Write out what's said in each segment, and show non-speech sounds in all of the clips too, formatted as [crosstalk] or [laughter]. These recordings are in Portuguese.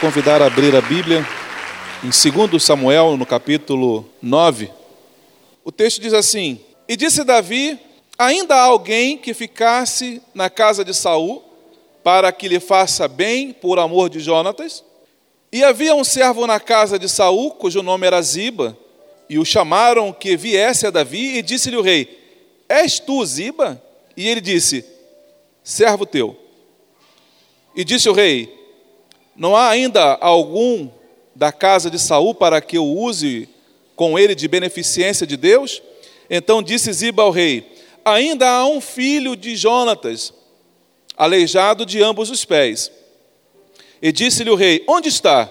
Convidar a abrir a Bíblia em 2 Samuel, no capítulo 9. O texto diz assim: E disse Davi: Ainda há alguém que ficasse na casa de Saul para que lhe faça bem por amor de Jonatas? E havia um servo na casa de Saul, cujo nome era Ziba, e o chamaram que viesse a Davi, e disse-lhe o rei: És tu Ziba? E ele disse: Servo teu. E disse o rei: Não há ainda algum da casa de Saul para que eu use com ele de beneficência de Deus? Então disse Ziba ao rei: Ainda há um filho de Jonatas, aleijado de ambos os pés. E disse-lhe o rei: Onde está?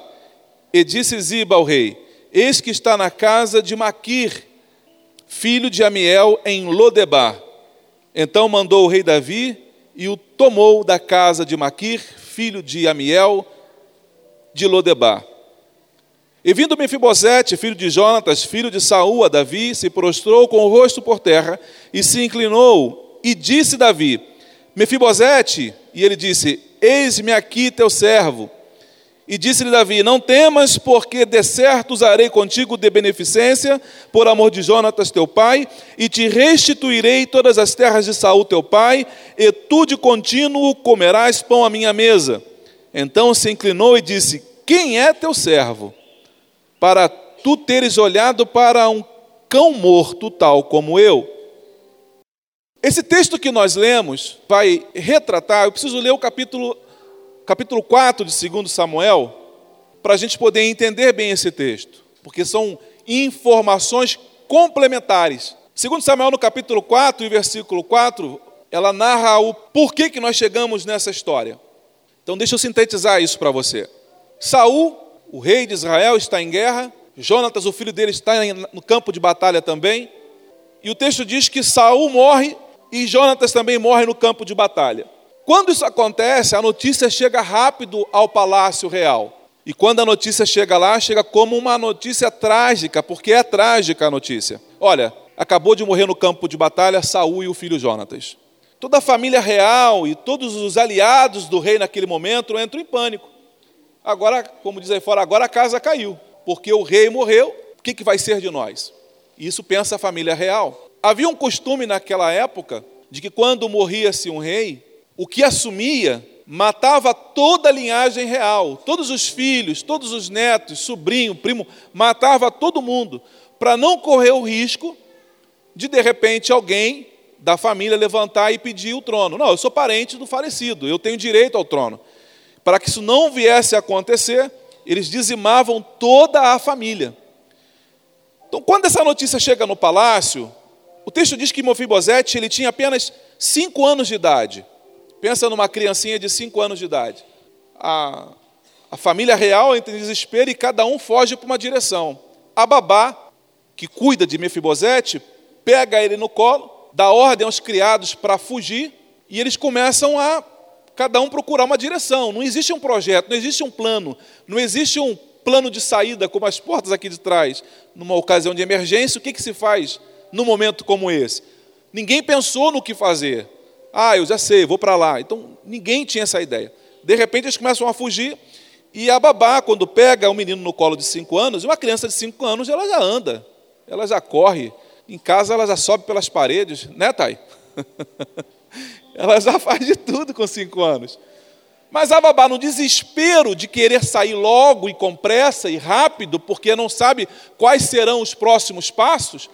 E disse Ziba ao rei: Eis que está na casa de Maquir, filho de Amiel, em Lodebar. Então mandou o rei Davi e o tomou da casa de Maquir, filho de Amiel, de Lodebar. E vindo Mefibosete, filho de Jonatas, filho de Saul, a Davi, se prostrou com o rosto por terra e se inclinou, e disse Davi: Mefibosete, e ele disse: Eis-me aqui teu servo. E disse-lhe Davi: Não temas, porque de certo usarei contigo de beneficência, por amor de Jonatas teu pai, e te restituirei todas as terras de Saul teu pai, e tu de contínuo comerás pão à minha mesa. Então se inclinou e disse: Quem é teu servo? Para tu teres olhado para um cão morto, tal como eu. Esse texto que nós lemos vai retratar, eu preciso ler o capítulo, capítulo 4 de 2 Samuel, para a gente poder entender bem esse texto, porque são informações complementares. 2 Samuel, no capítulo 4 e versículo 4, ela narra o porquê que nós chegamos nessa história. Então deixa eu sintetizar isso para você. Saul, o rei de Israel, está em guerra, Jonatas, o filho dele, está no campo de batalha também. E o texto diz que Saul morre e Jonatas também morre no campo de batalha. Quando isso acontece, a notícia chega rápido ao palácio real. E quando a notícia chega lá, chega como uma notícia trágica, porque é trágica a notícia. Olha, acabou de morrer no campo de batalha Saul e o filho Jonatas. Toda a família real e todos os aliados do rei naquele momento entram em pânico. Agora, como diz aí fora, agora a casa caiu, porque o rei morreu, o que, que vai ser de nós? Isso pensa a família real. Havia um costume naquela época de que quando morria-se um rei, o que assumia matava toda a linhagem real, todos os filhos, todos os netos, sobrinho, primo, matava todo mundo, para não correr o risco de de repente alguém da família levantar e pedir o trono. Não, eu sou parente do falecido, eu tenho direito ao trono. Para que isso não viesse a acontecer, eles dizimavam toda a família. Então, quando essa notícia chega no palácio, o texto diz que Mofibosete ele tinha apenas cinco anos de idade. Pensa numa criancinha de cinco anos de idade. A, a família real entra em desespero e cada um foge para uma direção. A babá, que cuida de Mefibosete, pega ele no colo, dá ordem aos criados para fugir e eles começam a cada um procurar uma direção. Não existe um projeto, não existe um plano, não existe um plano de saída como as portas aqui de trás. Numa ocasião de emergência, o que, que se faz? num momento como esse? Ninguém pensou no que fazer. Ah, eu já sei, vou para lá. Então, ninguém tinha essa ideia. De repente, eles começam a fugir. E a babá, quando pega um menino no colo de cinco anos, uma criança de cinco anos, ela já anda, ela já corre. Em casa, ela já sobe pelas paredes, né, Thay? [laughs] ela já faz de tudo com cinco anos. Mas a babá, no desespero de querer sair logo e com pressa e rápido, porque não sabe quais serão os próximos passos,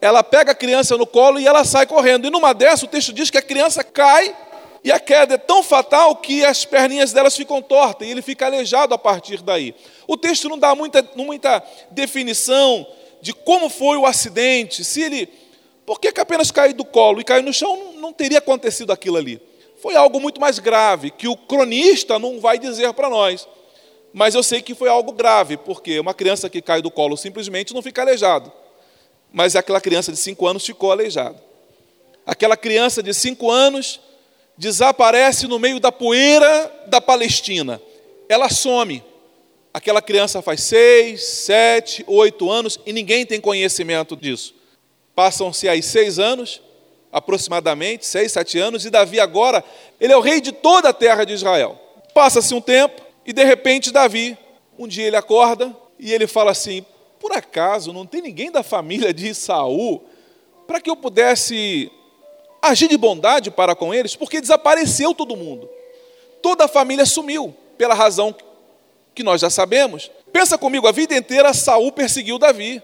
ela pega a criança no colo e ela sai correndo. E numa dessa, o texto diz que a criança cai e a queda é tão fatal que as perninhas delas ficam tortas e ele fica aleijado a partir daí. O texto não dá muita, muita definição de como foi o acidente, se ele. Por que, que apenas caiu do colo e caiu no chão? Não, teria acontecido aquilo ali. Foi algo muito mais grave, que o cronista não vai dizer para nós. Mas eu sei que foi algo grave, porque uma criança que cai do colo simplesmente não fica aleijado. Mas aquela criança de cinco anos ficou aleijada. Aquela criança de cinco anos desaparece no meio da poeira da Palestina. Ela some. Aquela criança faz seis, sete, oito anos e ninguém tem conhecimento disso. Passam-se aí seis anos, aproximadamente, seis, sete anos, e Davi agora, ele é o rei de toda a terra de Israel. Passa-se um tempo e de repente Davi, um dia ele acorda e ele fala assim: por acaso não tem ninguém da família de Saul para que eu pudesse agir de bondade para com eles? Porque desapareceu todo mundo. Toda a família sumiu, pela razão que nós já sabemos. Pensa comigo, a vida inteira Saul perseguiu Davi.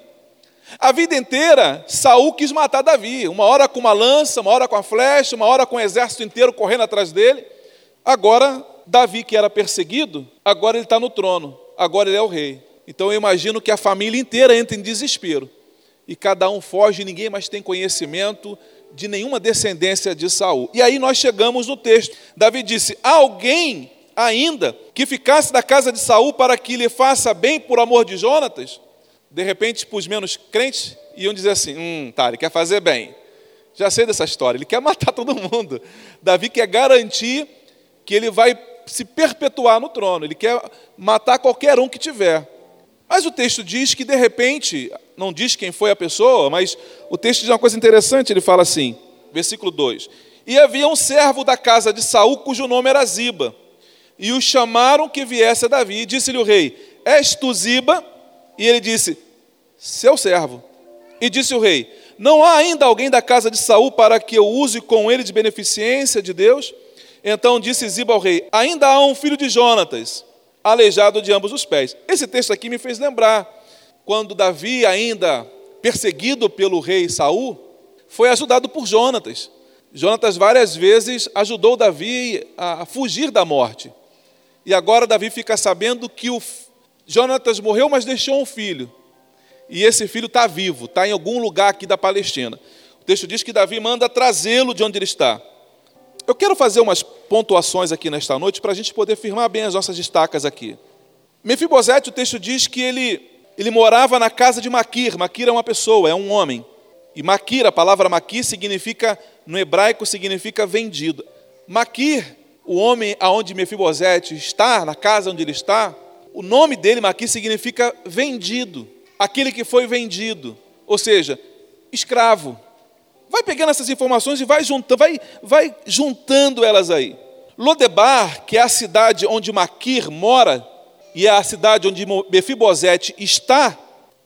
A vida inteira Saul quis matar Davi, uma hora com uma lança, uma hora com a flecha, uma hora com o exército inteiro correndo atrás dele. Agora Davi, que era perseguido, agora ele está no trono, agora ele é o rei. Então eu imagino que a família inteira entra em desespero. E cada um foge, ninguém mais tem conhecimento de nenhuma descendência de Saul. E aí nós chegamos no texto. Davi disse: Alguém ainda que ficasse da casa de Saul para que lhe faça bem por amor de Jonatas? De repente, os menos crentes, iam dizer assim: hum, tá, ele quer fazer bem. Já sei dessa história, ele quer [laughs] matar todo mundo. Davi quer garantir que ele vai se perpetuar no trono, ele quer matar qualquer um que tiver. Mas o texto diz que, de repente, não diz quem foi a pessoa, mas o texto diz uma coisa interessante, ele fala assim, versículo 2: E havia um servo da casa de Saul cujo nome era Ziba e o chamaram que viesse a Davi. E disse-lhe o rei: És tu Ziba? E ele disse: Seu servo. E disse o rei: Não há ainda alguém da casa de Saul para que eu use com ele de beneficência de Deus? Então disse Ziba ao rei: Ainda há um filho de Jonatas, aleijado de ambos os pés. Esse texto aqui me fez lembrar quando Davi, ainda perseguido pelo rei Saul, foi ajudado por Jonatas. Jonatas várias vezes ajudou Davi a fugir da morte. E agora Davi fica sabendo que o Jonatas morreu, mas deixou um filho. E esse filho está vivo, está em algum lugar aqui da Palestina. O texto diz que Davi manda trazê-lo de onde ele está. Eu quero fazer umas pontuações aqui nesta noite para a gente poder firmar bem as nossas destacas aqui. Mefibosete, o texto diz que ele, ele morava na casa de Maquir. Maquir é uma pessoa, é um homem. E Maquir, a palavra Maquir significa, no hebraico, significa vendido. Maquir o homem aonde Mefibosete está, na casa onde ele está, o nome dele aqui significa vendido, aquele que foi vendido, ou seja, escravo. Vai pegando essas informações e vai juntando, vai, vai juntando elas aí. Lodebar, que é a cidade onde Maquir mora, e é a cidade onde Mefibosete está,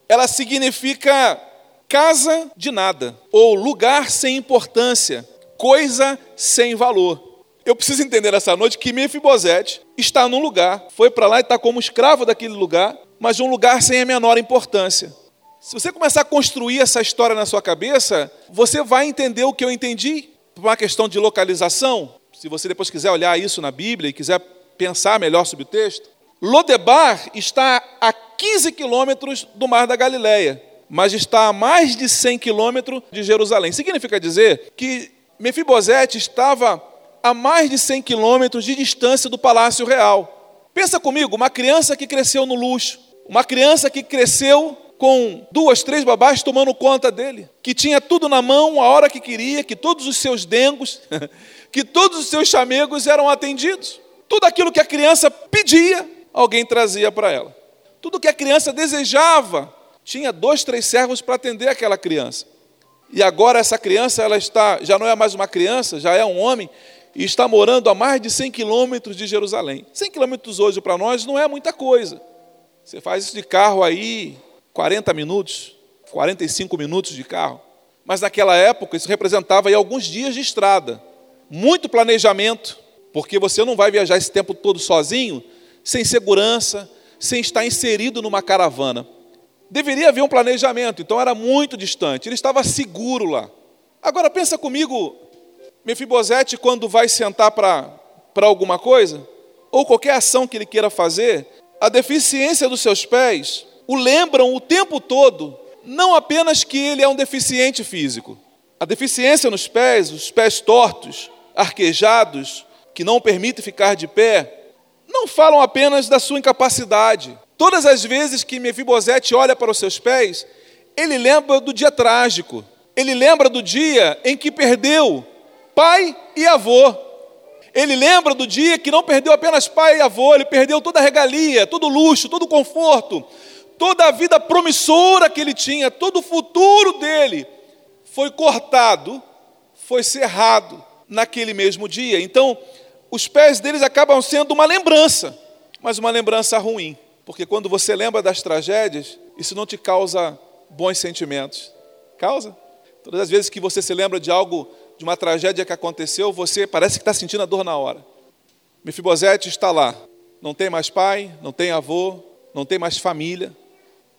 ela significa casa de nada, ou lugar sem importância, coisa sem valor. Eu preciso entender nessa noite que Mefibosete está num lugar, foi para lá e está como escravo daquele lugar, mas um lugar sem a menor importância. Se você começar a construir essa história na sua cabeça, você vai entender o que eu entendi por uma questão de localização. Se você depois quiser olhar isso na Bíblia e quiser pensar melhor sobre o texto, Lodebar está a 15 quilômetros do Mar da Galileia, mas está a mais de 100 quilômetros de Jerusalém. Significa dizer que Mefibosete estava a mais de 100 quilômetros de distância do Palácio Real. Pensa comigo, uma criança que cresceu no luxo, uma criança que cresceu com duas, três babás tomando conta dele, que tinha tudo na mão a hora que queria, que todos os seus dengos, [laughs] que todos os seus chamegos eram atendidos. Tudo aquilo que a criança pedia, alguém trazia para ela. Tudo que a criança desejava, tinha dois, três servos para atender aquela criança. E agora essa criança, ela está, já não é mais uma criança, já é um homem e está morando a mais de 100 quilômetros de Jerusalém. 100 quilômetros hoje para nós não é muita coisa. Você faz isso de carro aí, 40 minutos, 45 minutos de carro. Mas naquela época isso representava aí alguns dias de estrada. Muito planejamento, porque você não vai viajar esse tempo todo sozinho, sem segurança, sem estar inserido numa caravana. Deveria haver um planejamento, então era muito distante. Ele estava seguro lá. Agora pensa comigo Mefibosete, quando vai sentar para alguma coisa, ou qualquer ação que ele queira fazer, a deficiência dos seus pés o lembram o tempo todo, não apenas que ele é um deficiente físico, A deficiência nos pés, os pés tortos, arquejados, que não permitem ficar de pé, não falam apenas da sua incapacidade. Todas as vezes que Mefibosete olha para os seus pés, ele lembra do dia trágico. Ele lembra do dia em que perdeu pai e avô. Ele lembra do dia que não perdeu apenas pai e avô, ele perdeu toda a regalia, todo o luxo, todo o conforto, toda a vida promissora que ele tinha, todo o futuro dele foi cortado, foi cerrado naquele mesmo dia. Então, os pés deles acabam sendo uma lembrança, mas uma lembrança ruim, porque quando você lembra das tragédias, isso não te causa bons sentimentos. Causa? Todas as vezes que você se lembra de algo, de uma tragédia que aconteceu, você parece que está sentindo a dor na hora. Mefibosete está lá, não tem mais pai, não tem avô, não tem mais família.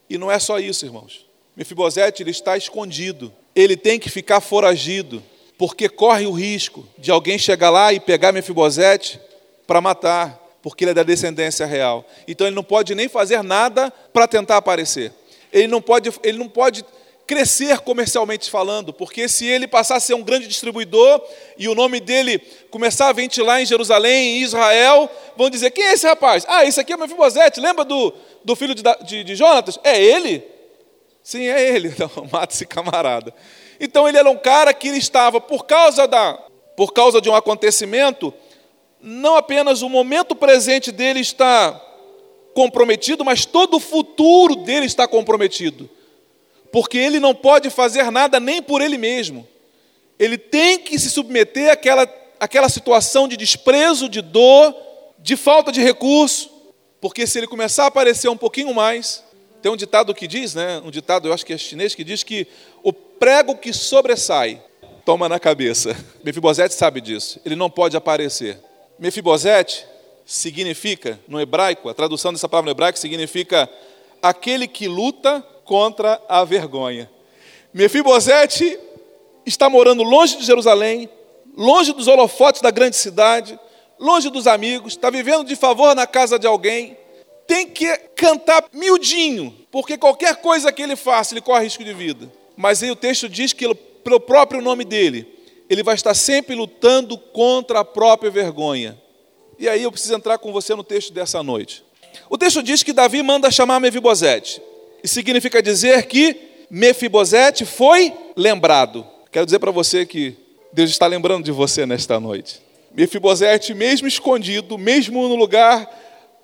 E não é só isso, irmãos. Mefibosete ele está escondido. Ele tem que ficar foragido, porque corre o risco de alguém chegar lá e pegar Mefibosete para matar, porque ele é da descendência real. Então ele não pode nem fazer nada para tentar aparecer. Ele não pode, ele não pode crescer comercialmente falando, porque se ele passar a ser um grande distribuidor e o nome dele começar a ventilar em Jerusalém, em Israel, vão dizer: quem é esse rapaz? Ah, esse aqui é Mefibosete, lembra do, do filho de, de, de Jonatas? É ele? Sim, é ele. [laughs] Então, mata esse camarada. Então ele era um cara que estava, por causa, da, por causa de um acontecimento, não apenas o momento presente dele está comprometido, mas todo o futuro dele está comprometido porque ele não pode fazer nada nem por ele mesmo. Ele tem que se submeter àquela, àquela situação de desprezo, de dor, de falta de recurso, porque se ele começar a aparecer um pouquinho mais, tem um ditado que diz, né, um ditado, eu acho que é chinês, que diz que o prego que sobressai toma na cabeça. [laughs] Mefibosete sabe disso, ele não pode aparecer. Mefibosete significa, no hebraico, a tradução dessa palavra no hebraico significa aquele que luta contra a vergonha. Mefibosete está morando longe de Jerusalém, longe dos holofotes da grande cidade, longe dos amigos, está vivendo de favor na casa de alguém, tem que cantar miudinho, porque qualquer coisa que ele faça, ele corre risco de vida. Mas aí o texto diz que, pelo próprio nome dele, ele vai estar sempre lutando contra a própria vergonha. E aí eu preciso entrar com você no texto dessa noite. O texto diz que Davi manda chamar Mefibosete. E significa dizer que Mefibosete foi lembrado. Quero dizer para você que Deus está lembrando de você nesta noite. Mefibosete, mesmo escondido, mesmo no lugar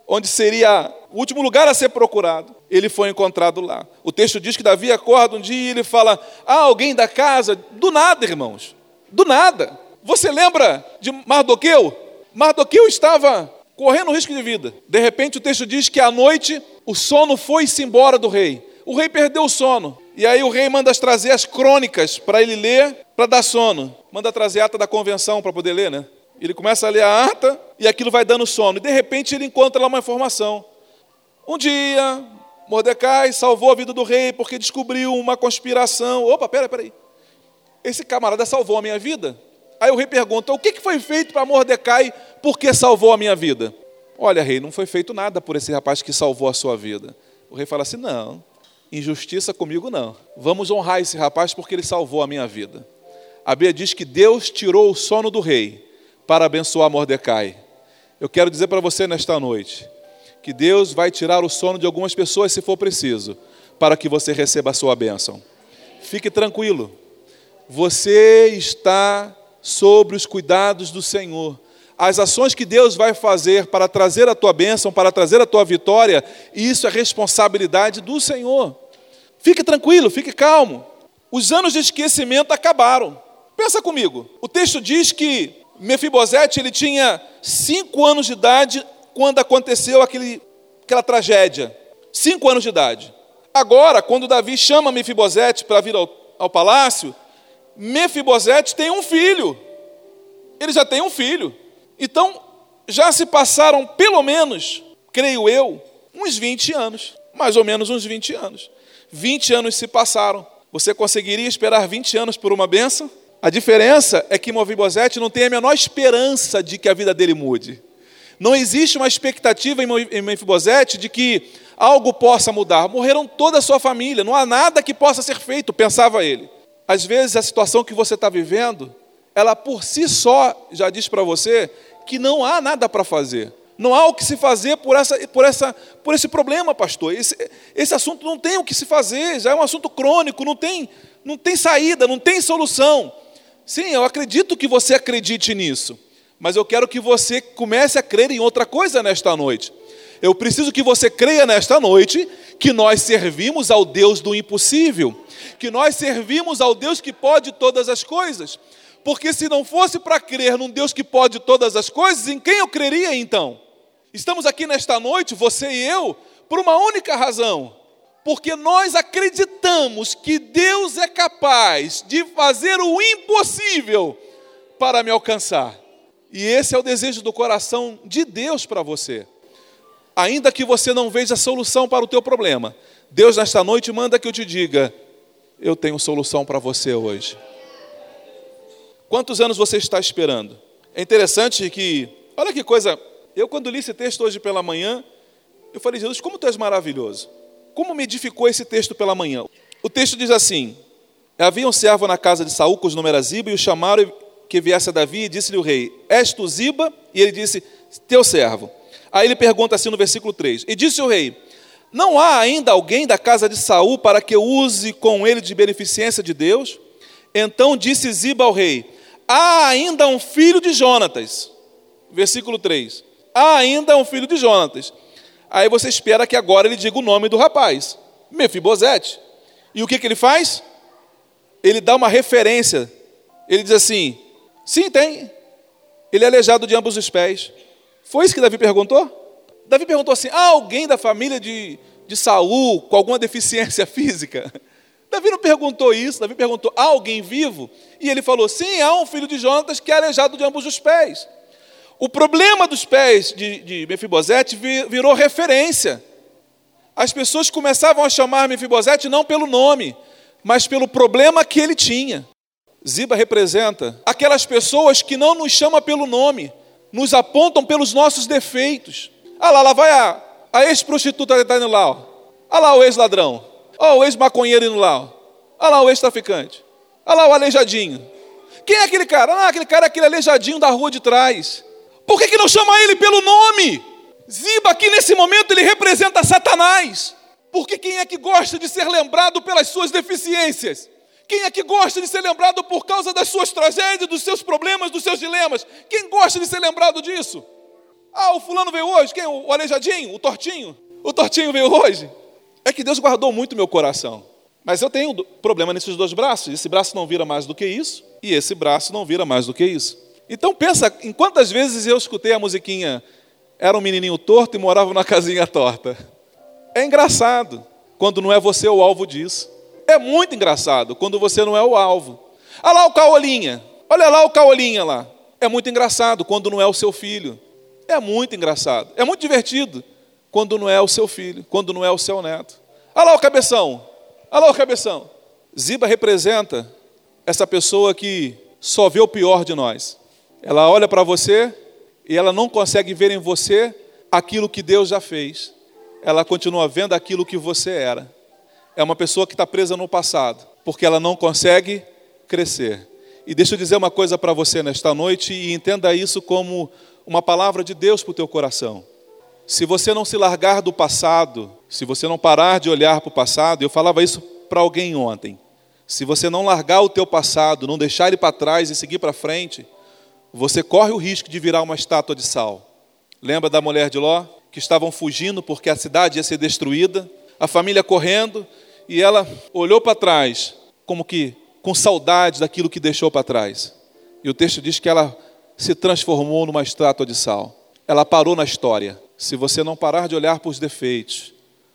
onde seria o último lugar a ser procurado, ele foi encontrado lá. O texto diz que Davi acorda um dia e ele fala: Ah, alguém da casa, do nada, irmãos, do nada. Você lembra de Mardoqueu? Mardoqueu estava correndo risco de vida. De repente o texto diz que à noite o sono foi-se embora do rei. O rei perdeu o sono. E aí o rei manda trazer as crônicas para ele ler, para dar sono. Manda trazer a ata da convenção para poder ler, né? Ele começa a ler a ata e aquilo vai dando sono. E de repente ele encontra lá uma informação. Um dia, Mordecai salvou a vida do rei porque descobriu uma conspiração. Opa, pera, peraí. Esse camarada salvou a minha vida? Aí o rei pergunta: o que foi feito para Mordecai porque salvou a minha vida? Olha, rei, não foi feito nada por esse rapaz que salvou a sua vida. O rei fala assim: não, injustiça comigo não. Vamos honrar esse rapaz porque ele salvou a minha vida. A Bíblia diz que Deus tirou o sono do rei para abençoar Mordecai. Eu quero dizer para você nesta noite que Deus vai tirar o sono de algumas pessoas se for preciso, para que você receba a sua bênção. Fique tranquilo, você está sobre os cuidados do Senhor as ações que Deus vai fazer para trazer a tua bênção, para trazer a tua vitória, isso é responsabilidade do Senhor. Fique tranquilo, fique calmo. Os anos de esquecimento acabaram. Pensa comigo. O texto diz que Mefibosete ele tinha cinco anos de idade quando aconteceu aquele, aquela tragédia. Cinco anos de idade. Agora, quando Davi chama Mefibosete para vir ao, ao palácio, Mefibosete tem um filho. Ele já tem um filho. Então, já se passaram pelo menos, creio eu, uns 20 anos. Mais ou menos uns 20 anos. 20 anos se passaram. Você conseguiria esperar 20 anos por uma benção? A diferença é que Movibosete não tem a menor esperança de que a vida dele mude. Não existe uma expectativa em Mefibosete de que algo possa mudar. Morreram toda a sua família, não há nada que possa ser feito, pensava ele. Às vezes a situação que você está vivendo, ela por si só já diz para você que não há nada para fazer. Não há o que se fazer por, essa, por, essa, por esse problema, pastor. Esse, esse assunto não tem o que se fazer, já é um assunto crônico, não tem, não tem saída, não tem solução. Sim, eu acredito que você acredite nisso, mas eu quero que você comece a crer em outra coisa nesta noite. Eu preciso que você creia nesta noite que nós servimos ao Deus do impossível, que nós servimos ao Deus que pode todas as coisas. Porque se não fosse para crer num Deus que pode todas as coisas, em quem eu creria então? Estamos aqui nesta noite, você e eu, por uma única razão. Porque nós acreditamos que Deus é capaz de fazer o impossível para me alcançar. E esse é o desejo do coração de Deus para você. Ainda que você não veja solução para o teu problema, Deus nesta noite manda que eu te diga: eu tenho solução para você hoje. Quantos anos você está esperando? É interessante que, olha que coisa eu, quando li esse texto hoje pela manhã, eu falei, Jesus, como tu és maravilhoso. Como me edificou esse texto pela manhã? O texto diz assim: Havia um servo na casa de Saul, cujo nome era Ziba, e o chamaram que viesse a Davi, e disse-lhe o rei: És tu Ziba? E ele disse: Teu servo. Aí ele pergunta assim no versículo 3: E disse o rei: Não há ainda alguém da casa de Saul para que eu use com ele de beneficência de Deus? Então disse Ziba ao rei: Há ainda um filho de Jonatas. Versículo 3 há ainda um filho de Jonatas. Aí você espera que agora ele diga o nome do rapaz, Mefibosete. E o que, que ele faz? Ele dá uma referência. Ele diz assim: sim, tem. Ele é aleijado de ambos os pés. Foi isso que Davi perguntou? Davi perguntou assim: há alguém da família de, de Saul com alguma deficiência [laughs] física? Davi não perguntou isso, Davi perguntou: há alguém vivo? E ele falou: sim, há um filho de Jonatas que é aleijado de ambos os pés. O problema dos pés de, de Mefibosete virou referência. As pessoas começavam a chamar Mefibosete não pelo nome, mas pelo problema que ele tinha. Ziba representa aquelas pessoas que não nos chamam pelo nome, nos apontam pelos nossos defeitos. Ah lá, lá vai a, a ex-prostituta que está indo lá. Ó. Ah lá o ex-ladrão. Ó, o ex-maconheiro indo lá. Ó. Ah lá o ex-traficante. Ah lá o aleijadinho. Quem é aquele cara? Ah, aquele cara é aquele aleijadinho da rua de trás. Por que, que não chama ele pelo nome? Ziba aqui nesse momento ele representa Satanás. Porque quem é que gosta de ser lembrado pelas suas deficiências? Quem é que gosta de ser lembrado por causa das suas tragédias, dos seus problemas, dos seus dilemas? Quem gosta de ser lembrado disso? Ah, o fulano veio hoje, quem? O aleijadinho, o tortinho? O tortinho veio hoje? É que Deus guardou muito meu coração. Mas eu tenho problema nesses dois braços. Esse braço não vira mais do que isso, e esse braço não vira mais do que isso. Então pensa em quantas vezes eu escutei a musiquinha Era um menininho torto e morava na casinha torta. É engraçado quando não é você o alvo disso. É muito engraçado quando você não é o alvo. Olha lá o caolinha. Olha lá o caolinha lá. É muito engraçado quando não é o seu filho. É muito engraçado. É muito divertido quando não é o seu filho, quando não é o seu neto. Olha lá o cabeção. Olha lá o cabeção. Ziba representa essa pessoa que só vê o pior de nós. Ela olha para você e ela não consegue ver em você aquilo que Deus já fez. Ela continua vendo aquilo que você era. É uma pessoa que está presa no passado, porque ela não consegue crescer. E deixa eu dizer uma coisa para você nesta noite e entenda isso como uma palavra de Deus para o teu coração. Se você não se largar do passado, se você não parar de olhar para o passado, eu falava isso para alguém ontem. Se você não largar o teu passado, não deixar ele para trás e seguir para frente, você corre o risco de virar uma estátua de sal. Lembra da mulher de Ló? Que estavam fugindo porque a cidade ia ser destruída, a família correndo, e ela olhou para trás, como que com saudade daquilo que deixou para trás. E o texto diz que ela se transformou numa estátua de sal. Ela parou na história. Se você não parar de olhar para os defeitos,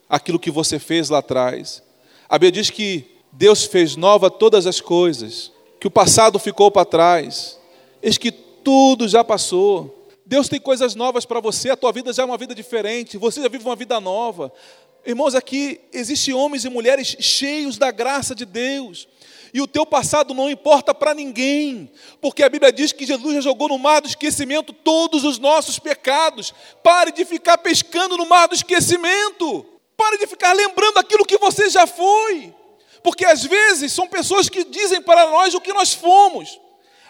aquilo que você fez lá atrás, a Bíblia diz que Deus fez nova todas as coisas, que o passado ficou para trás. Eis que tudo já passou. Deus tem coisas novas para você, a tua vida já é uma vida diferente, você já vive uma vida nova. Irmãos, aqui existem homens e mulheres cheios da graça de Deus. E o teu passado não importa para ninguém, porque a Bíblia diz que Jesus já jogou no mar do esquecimento todos os nossos pecados. Pare de ficar pescando no mar do esquecimento. Pare de ficar lembrando aquilo que você já foi. Porque às vezes são pessoas que dizem para nós o que nós fomos.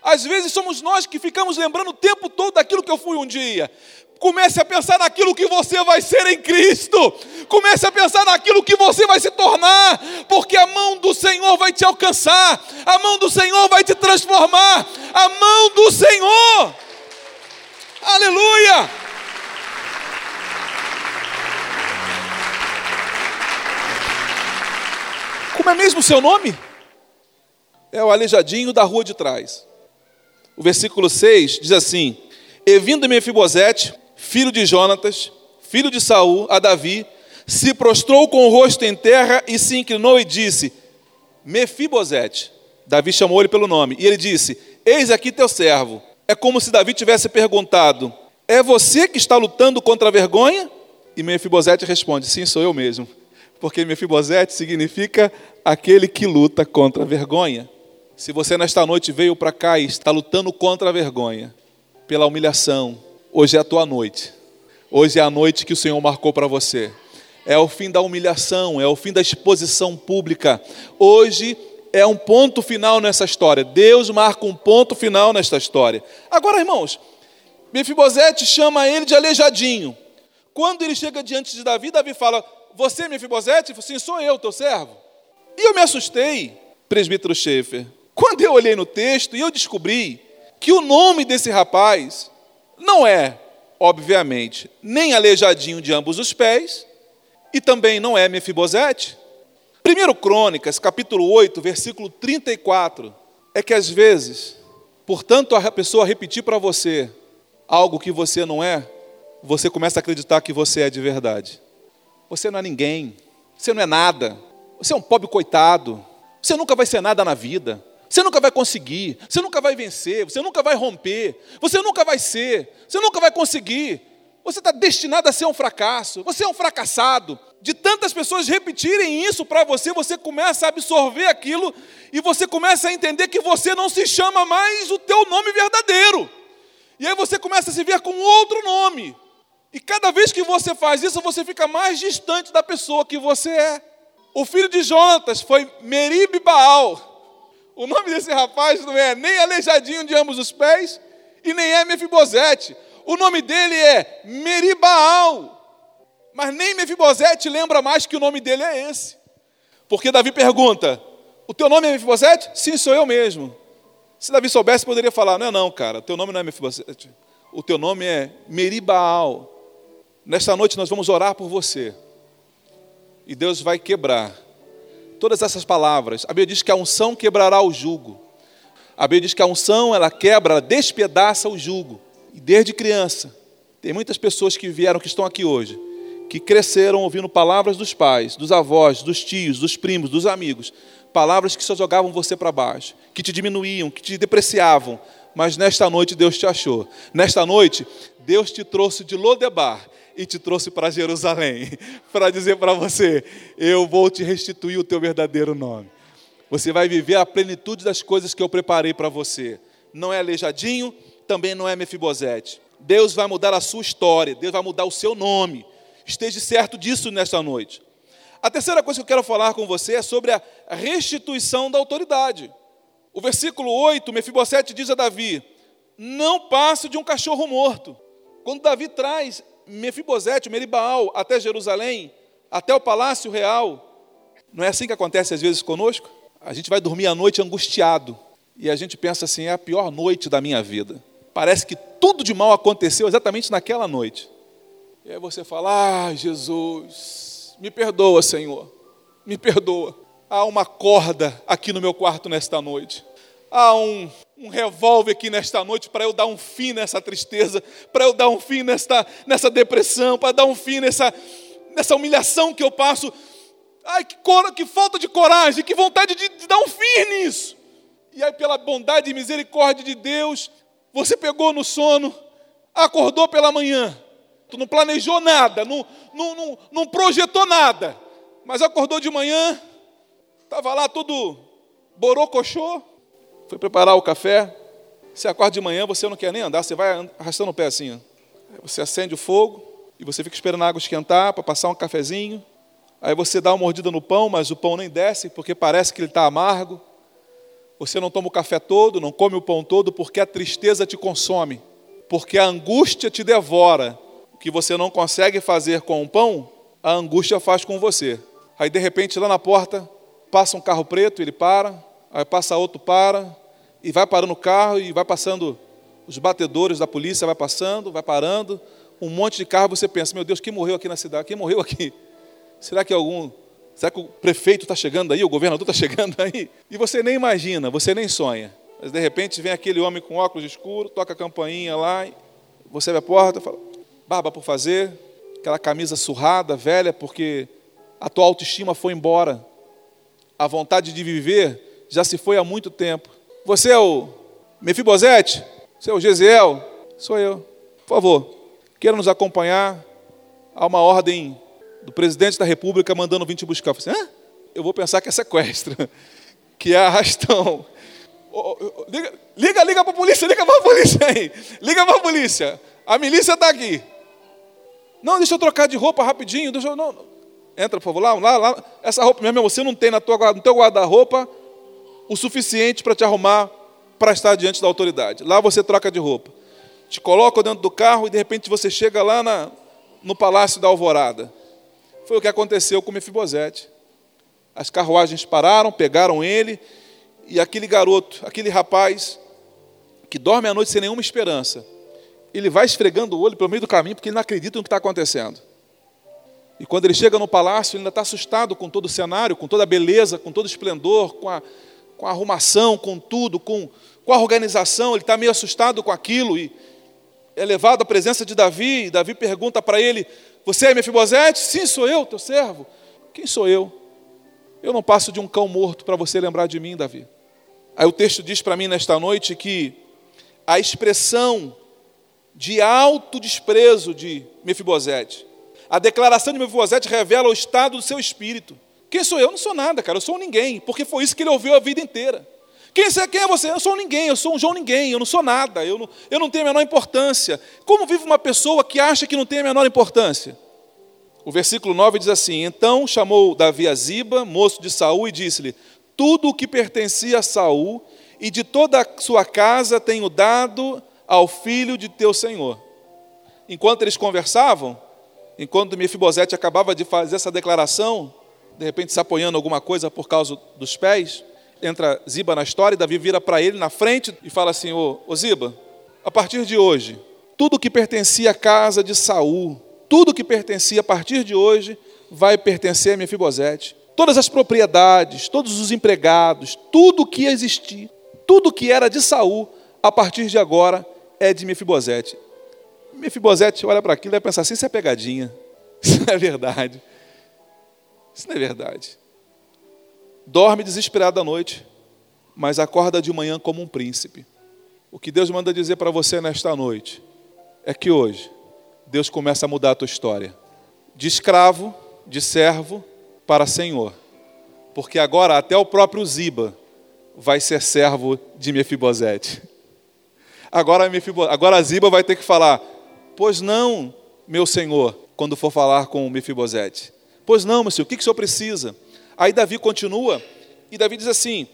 Às vezes somos nós que ficamos lembrando o tempo todo daquilo que eu fui um dia. Comece a pensar naquilo que você vai ser em Cristo. Comece a pensar naquilo que você vai se tornar, porque a mão do Senhor vai te alcançar, a mão do Senhor vai te transformar, a mão do Senhor. Aleluia! Como é mesmo o seu nome? É o aleijadinho da rua de trás. O versículo 6 diz assim: E vindo Mefibosete, filho de Jonatas, filho de Saul, a Davi, se prostrou com o rosto em terra e se inclinou e disse: Mefibosete. Davi chamou ele pelo nome. E ele disse: Eis aqui teu servo. É como se Davi tivesse perguntado: É você que está lutando contra a vergonha? E Mefibosete responde: Sim, sou eu mesmo. Porque Mefibosete significa aquele que luta contra a vergonha. Se você nesta noite veio para cá e está lutando contra a vergonha, pela humilhação, Hoje é a tua noite. Hoje é a noite que o Senhor marcou para você. É o fim da humilhação, é o fim da exposição pública. Hoje é um ponto final nessa história. Deus marca um ponto final nesta história. Agora, irmãos, Mefibosete chama ele de aleijadinho. Quando ele chega diante de Davi, Davi fala: Você, Mefibosete? Sim, sou eu, teu servo. E eu me assustei, presbítero Schaefer, quando eu olhei no texto e eu descobri que o nome desse rapaz não é, obviamente, nem aleijadinho de ambos os pés, e também não é Mefibosete. Primeiro Crônicas, capítulo 8, versículo 34, é que às vezes, portanto, a pessoa repetir para você algo que você não é, você começa a acreditar que você é de verdade. Você não é ninguém, você não é nada, você é um pobre coitado, você nunca vai ser nada na vida. Você nunca vai conseguir, você nunca vai vencer, você nunca vai romper, você nunca vai ser, você nunca vai conseguir. Você está destinado a ser um fracasso, você é um fracassado. De tantas pessoas repetirem isso para você, você começa a absorver aquilo e você começa a entender que você não se chama mais o teu nome verdadeiro. E aí você começa a se ver com outro nome. E cada vez que você faz isso, você fica mais distante da pessoa que você é. O filho de Jonatas foi Merib Baal. O nome desse rapaz não é nem aleijadinho de ambos os pés e nem é Mefibosete. O nome dele é Meribaal. Mas nem Mefibosete lembra mais que o nome dele é esse. Porque Davi pergunta: O teu nome é Mefibosete? Sim, sou eu mesmo. Se Davi soubesse, poderia falar: Não é não, cara, teu nome não é Mefibosete. O teu nome é Meribaal. Nesta noite nós vamos orar por você. E Deus vai quebrar todas essas palavras. A Bíblia diz que a unção quebrará o jugo. A Bíblia diz que a unção, ela quebra, ela despedaça o jugo. E desde criança, tem muitas pessoas que vieram, que estão aqui hoje, que cresceram ouvindo palavras dos pais, dos avós, dos tios, dos primos, dos amigos. Palavras que só jogavam você para baixo, que te diminuíam, que te depreciavam. Mas nesta noite Deus te achou. Nesta noite, Deus te trouxe de Lodebar e te trouxe para Jerusalém [laughs] para dizer para você: eu vou te restituir o teu verdadeiro nome. Você vai viver a plenitude das coisas que eu preparei para você. Não é aleijadinho, também não é Mefibosete. Deus vai mudar a sua história, Deus vai mudar o seu nome. Esteja certo disso nesta noite. A terceira coisa que eu quero falar com você é sobre a restituição da autoridade. O versículo 8, Mefibosete diz a Davi: Não passe de um cachorro morto. Quando Davi traz Mefibosete, Meribaal, até Jerusalém, até o palácio real. Não é assim que acontece às vezes conosco? A gente vai dormir à noite angustiado e a gente pensa assim: é a pior noite da minha vida. Parece que tudo de mal aconteceu exatamente naquela noite. E aí você fala: ah, Jesus, me perdoa, Senhor, me perdoa. Há uma corda aqui no meu quarto nesta noite. Há um, um revólver aqui nesta noite para eu dar um fim nessa tristeza, para eu dar um fim nesta, nessa depressão, para dar um fim nessa, nessa humilhação que eu passo. Ai, que, cor, que falta de coragem, que vontade de, de dar um fim nisso. E aí, pela bondade e misericórdia de Deus, você pegou no sono, acordou pela manhã, tu não planejou nada, não, não, não, não projetou nada, mas acordou de manhã, estava lá todo borocochô, foi preparar o café. Você acorda de manhã, você não quer nem andar, você vai arrastando o pé assim. Você acende o fogo e você fica esperando a água esquentar para passar um cafezinho. Aí você dá uma mordida no pão, mas o pão nem desce, porque parece que ele está amargo. Você não toma o café todo, não come o pão todo, porque a tristeza te consome, porque a angústia te devora. O que você não consegue fazer com o pão, a angústia faz com você. Aí de repente lá na porta passa um carro preto, ele para, aí passa outro para, e vai parando o carro e vai passando os batedores da polícia, vai passando, vai parando, um monte de carro, você pensa, meu Deus, quem morreu aqui na cidade? Quem morreu aqui? Será que algum. Será que o prefeito está chegando aí, o governador está [laughs] chegando aí? E você nem imagina, você nem sonha. Mas de repente vem aquele homem com óculos escuros, toca a campainha lá, você abre a porta, fala, barba por fazer, aquela camisa surrada, velha, porque a tua autoestima foi embora. A vontade de viver já se foi há muito tempo. Você é o Mefibosete? Você é o Gesiel? Sou eu. Por favor, queira nos acompanhar. Há uma ordem do presidente da República mandando vir te buscar. Eu, falei, assim, eu vou pensar que é sequestro, [laughs] que é arrastão. Liga, liga, liga para a polícia, liga para a polícia aí. Liga para a polícia. A milícia está aqui. Não, deixa eu trocar de roupa rapidinho. Deixa eu, não, entra, por favor, lá, lá, lá. Essa roupa, meu irmão, você não tem na tua, no teu guarda-roupa o suficiente para te arrumar para estar diante da autoridade. Lá você troca de roupa. Te coloca dentro do carro e de repente você chega lá na, no Palácio da Alvorada. Foi o que aconteceu com Mefibosete. As carruagens pararam, pegaram ele, e aquele garoto, aquele rapaz, que dorme à noite sem nenhuma esperança, ele vai esfregando o olho pelo meio do caminho porque ele não acredita no que está acontecendo. E quando ele chega no palácio, ele ainda está assustado com todo o cenário, com toda a beleza, com todo o esplendor, com a, com a arrumação, com tudo, com, com a organização, ele está meio assustado com aquilo e é levado à presença de Davi, e Davi pergunta para ele: Você é Mefibosete? Sim, sou eu, teu servo. Quem sou eu? Eu não passo de um cão morto para você lembrar de mim, Davi. Aí o texto diz para mim nesta noite que a expressão de alto desprezo de Mefibosete, a declaração de Mefibosete revela o estado do seu espírito. Quem sou eu? eu? Não sou nada, cara. Eu sou um ninguém, porque foi isso que ele ouviu a vida inteira. Quem, é, quem é você? Eu sou um ninguém, eu sou um João ninguém, eu não sou nada, eu não, eu não tenho a menor importância. Como vive uma pessoa que acha que não tem a menor importância? O versículo 9 diz assim: Então chamou Davi a Ziba, moço de Saul, e disse-lhe: Tudo o que pertencia a Saul e de toda a sua casa tenho dado ao filho de teu senhor. Enquanto eles conversavam, enquanto Mefibosete acabava de fazer essa declaração, de repente se apoiando alguma coisa por causa dos pés, entra Ziba na história e Davi vira para ele na frente e fala assim: Ô, ô Ziba, a partir de hoje, tudo que pertencia à casa de Saul, tudo que pertencia a partir de hoje, vai pertencer a Mefibosete. Todas as propriedades, todos os empregados, tudo que existia, tudo que era de Saul, a partir de agora é de Mefibosete. Mefibosete olha para aquilo e vai pensar assim: isso é pegadinha, [laughs] isso é verdade. Isso não é verdade. Dorme desesperado à noite, mas acorda de manhã como um príncipe. O que Deus manda dizer para você nesta noite é que hoje Deus começa a mudar a tua história. De escravo, de servo, para senhor. Porque agora até o próprio Ziba vai ser servo de Mefibosete. Agora, Mefibosete, agora Ziba vai ter que falar: Pois não, meu senhor, quando for falar com Mefibosete. Pois não, meu senhor, o que, que o senhor precisa? Aí Davi continua, e Davi diz assim: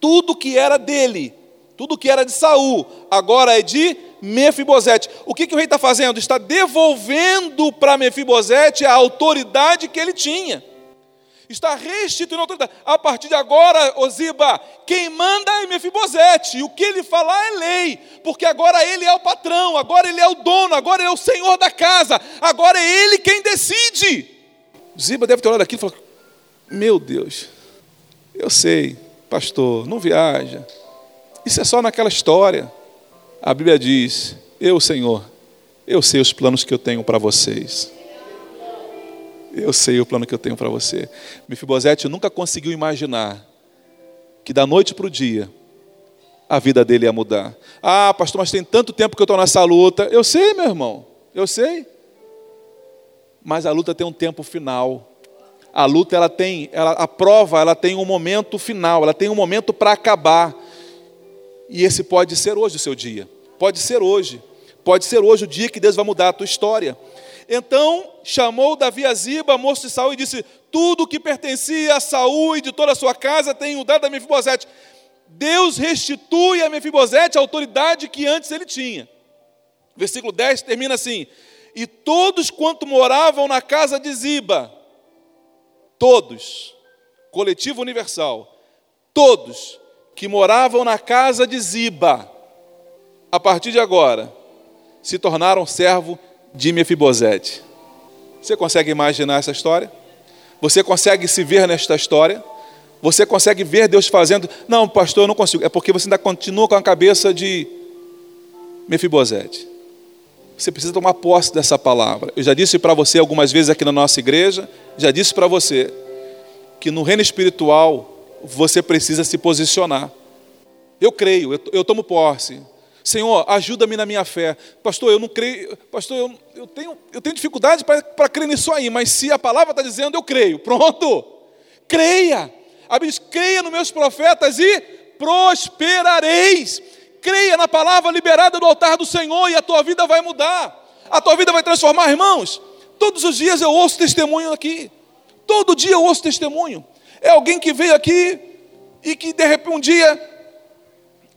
tudo que era dele, tudo que era de Saul, agora é de Mefibosete. O que, que o rei está fazendo? Está devolvendo para Mefibosete a autoridade que ele tinha. Está restituindo a autoridade. A partir de agora, Oziba, quem manda é Mefibosete. E o que ele falar é lei. Porque agora ele é o patrão, agora ele é o dono, agora ele é o senhor da casa, agora é ele quem decide. Ziba deve ter olhado aqui e falado: Meu Deus, eu sei, pastor, não viaja. Isso é só naquela história. A Bíblia diz: Eu, Senhor, eu sei os planos que eu tenho para vocês. Eu sei o plano que eu tenho para você. Mefibosete nunca conseguiu imaginar que da noite para o dia a vida dele ia mudar. Ah, pastor, mas tem tanto tempo que eu estou nessa luta. Eu sei, meu irmão, eu sei mas a luta tem um tempo final. A luta ela tem, ela, a prova ela tem um momento final, ela tem um momento para acabar. E esse pode ser hoje o seu dia. Pode ser hoje. Pode ser hoje o dia que Deus vai mudar a tua história. Então chamou Davi a Ziba, moço de Saul, e disse: Tudo que pertencia a Saul e de toda a sua casa tenho dado a Mefibosete. Deus restitui a Mefibosete a autoridade que antes ele tinha. Versículo 10 termina assim: E todos quanto moravam na casa de Ziba, todos, coletivo universal, todos que moravam na casa de Ziba, a partir de agora, se tornaram servo de Mefibosete. Você consegue imaginar essa história? Você consegue se ver nesta história? Você consegue ver Deus fazendo? Não, pastor, eu não consigo. É porque você ainda continua com a cabeça de Mefibosete. Você precisa tomar posse dessa palavra. Eu já disse para você algumas vezes aqui na nossa igreja, já disse para você que no reino espiritual você precisa se posicionar. Eu creio, eu, eu tomo posse. Senhor, ajuda-me na minha fé. Pastor, eu não creio, pastor, eu, eu tenho, eu tenho dificuldade para crer nisso aí, mas se a palavra está dizendo, eu creio. Pronto. Creia. A Bíblia diz, creia nos meus profetas e prosperareis. Creia na palavra liberada do altar do Senhor e a tua vida vai mudar. A tua vida vai transformar, irmãos. Todos os dias eu ouço testemunho aqui. Todo dia eu ouço testemunho. É alguém que veio aqui e que de repente um dia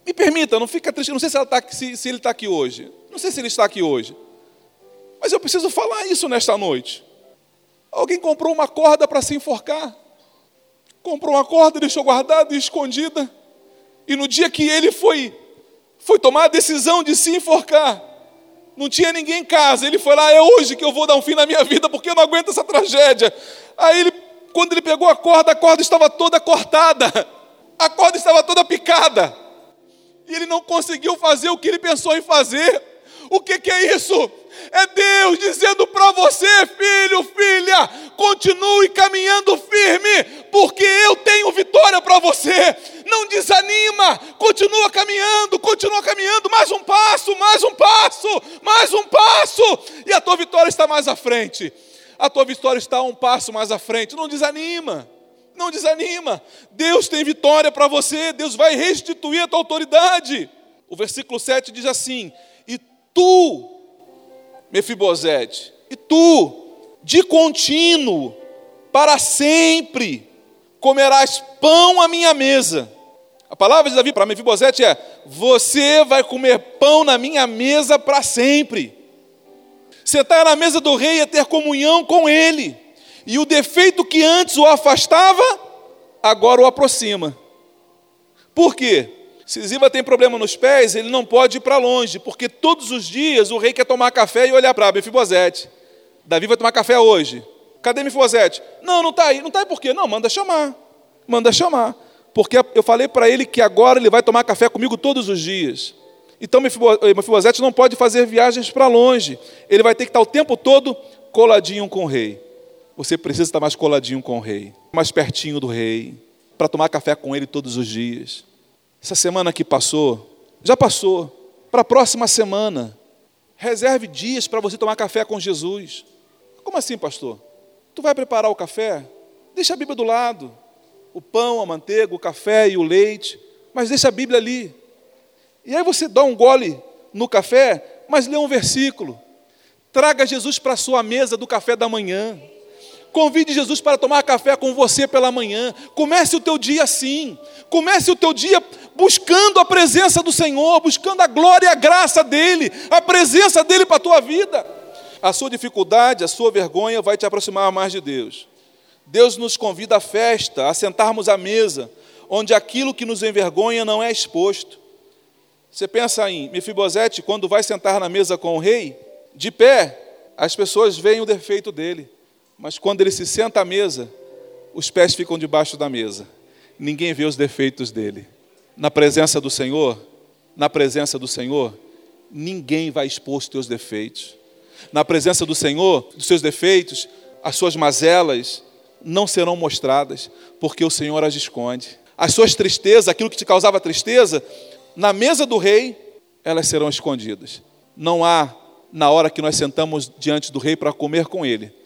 me permita, não fica triste, não sei se, tá, se, se ele está aqui hoje. Não sei se ele está aqui hoje. Mas eu preciso falar isso nesta noite. Alguém comprou uma corda para se enforcar. Comprou uma corda, deixou guardada e escondida. E no dia que ele foi, foi tomar a decisão de se enforcar, não tinha ninguém em casa. Ele foi lá, é hoje que eu vou dar um fim na minha vida, porque eu não aguento essa tragédia. Aí ele, quando ele pegou a corda, a corda estava toda cortada. A corda estava toda picada e ele não conseguiu fazer o que ele pensou em fazer. O que, que é isso? É Deus dizendo para você, filho, filha, continue caminhando firme, porque eu tenho vitória para você. Não desanima, continua caminhando, continua caminhando, mais um passo, mais um passo, mais um passo, e a tua vitória está mais à frente. A tua vitória está um passo mais à frente. Não desanima. Não desanima. Deus tem vitória para você. Deus vai restituir a tua autoridade. O versículo 7 diz assim: tu, Mefibosete, e tu, de contínuo, para sempre, comerás pão à minha mesa. A palavra de Davi para Mefibosete é: Você vai comer pão na minha mesa para sempre. Sentar na mesa do rei é ter comunhão com ele. E o defeito que antes o afastava, agora o aproxima. Por quê? Se Ziba tem problema nos pés, ele não pode ir para longe, porque todos os dias o rei quer tomar café e olhar para Mefibosete. Davi vai tomar café hoje. Cadê Mefibosete? Não, não está aí. Não está aí por quê? Não, manda chamar. Manda chamar. Porque eu falei para ele que agora ele vai tomar café comigo todos os dias. Então Mefibosete não pode fazer viagens para longe. Ele vai ter que estar o tempo todo coladinho com o rei. Você precisa estar mais coladinho com o rei, mais pertinho do rei, para tomar café com ele todos os dias. Essa semana que passou, já passou. Para a próxima semana, reserve dias para você tomar café com Jesus. Como assim, pastor? Tu vai preparar o café? Deixa a Bíblia do lado. O pão, a manteiga, o café e o leite. Mas deixa a Bíblia ali. E aí você dá um gole no café, mas lê um versículo. Traga Jesus para a sua mesa do café da manhã. Convide Jesus para tomar café com você pela manhã. Comece o teu dia assim. Comece o teu dia buscando a presença do Senhor, buscando a glória e a graça dele, a presença dele para a tua vida. A sua dificuldade, a sua vergonha vai te aproximar mais de Deus. Deus nos convida à festa, a sentarmos à mesa, onde aquilo que nos envergonha não é exposto. Você pensa em Mefibosete, quando vai sentar na mesa com o rei, de pé, as pessoas veem o defeito dele. Mas quando ele se senta à mesa, os pés ficam debaixo da mesa. Ninguém vê os defeitos dele. Na presença do Senhor, na presença do Senhor, ninguém vai expor os teus defeitos. Na presença do Senhor, os seus defeitos, as suas mazelas não serão mostradas, porque o Senhor as esconde. As suas tristezas, aquilo que te causava tristeza, na mesa do rei, elas serão escondidas. Não há, na hora que nós sentamos diante do rei para comer com ele,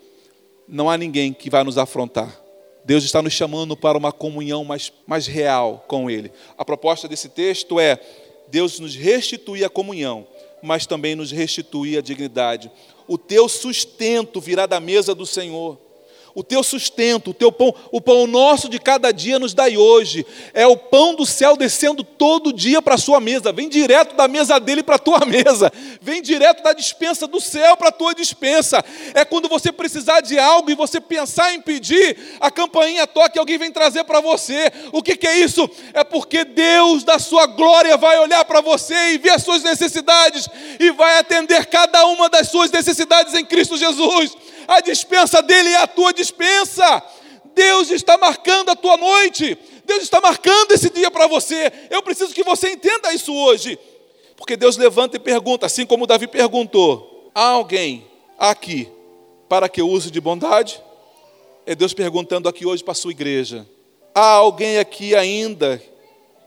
não há ninguém que vai nos afrontar. Deus está nos chamando para uma comunhão mais, mais real com Ele. A proposta desse texto é Deus nos restituir a comunhão, mas também nos restituir a dignidade. O teu sustento virá da mesa do Senhor o teu sustento, o teu pão, o pão nosso de cada dia nos dai hoje. É o pão do céu descendo todo dia para a sua mesa. Vem direto da mesa dele para a tua [laughs] mesa. Vem direto da dispensa do céu para a tua dispensa. É quando você precisar de algo e você pensar em pedir, a campainha toca e alguém vem trazer para você. O que, que é isso? É porque Deus da sua glória vai olhar para você e ver as suas necessidades e vai atender cada uma das suas necessidades em Cristo Jesus a dispensa dele é a tua dispensa. Deus está marcando a tua noite. Deus está marcando esse dia para você. Eu preciso que você entenda isso hoje. Porque Deus levanta e pergunta, assim como Davi perguntou: há alguém aqui para que eu use de bondade? É Deus perguntando aqui hoje para a sua igreja: há alguém aqui ainda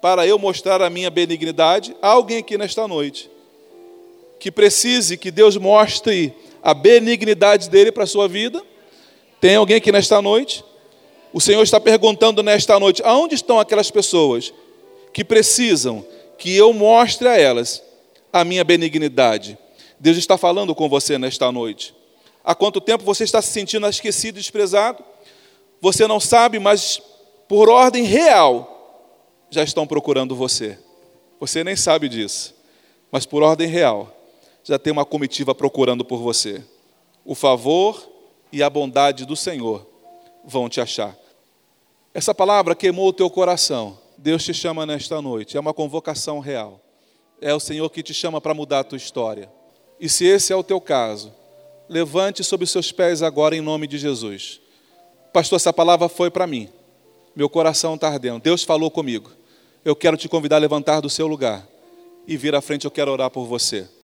para eu mostrar a minha benignidade? Há alguém aqui nesta noite que precise que Deus mostre a benignidade dele para a sua vida? Tem alguém aqui nesta noite? O Senhor está perguntando nesta noite: aonde estão aquelas pessoas que precisam que eu mostre a elas a minha benignidade? Deus está falando com você nesta noite. Há quanto tempo você está se sentindo esquecido desprezado? Você não sabe, mas por ordem real já estão procurando você. Você nem sabe disso, mas por ordem real já tem uma comitiva procurando por você. O favor e a bondade do Senhor vão te achar. Essa palavra queimou o teu coração. Deus te chama nesta noite. É uma convocação real. É o Senhor que te chama para mudar a tua história. E se esse é o teu caso, levante sobre os seus pés agora em nome de Jesus. Pastor, essa palavra foi para mim. Meu coração está ardendo. Deus falou comigo. Eu quero te convidar a levantar do seu lugar e vir à frente, eu quero orar por você.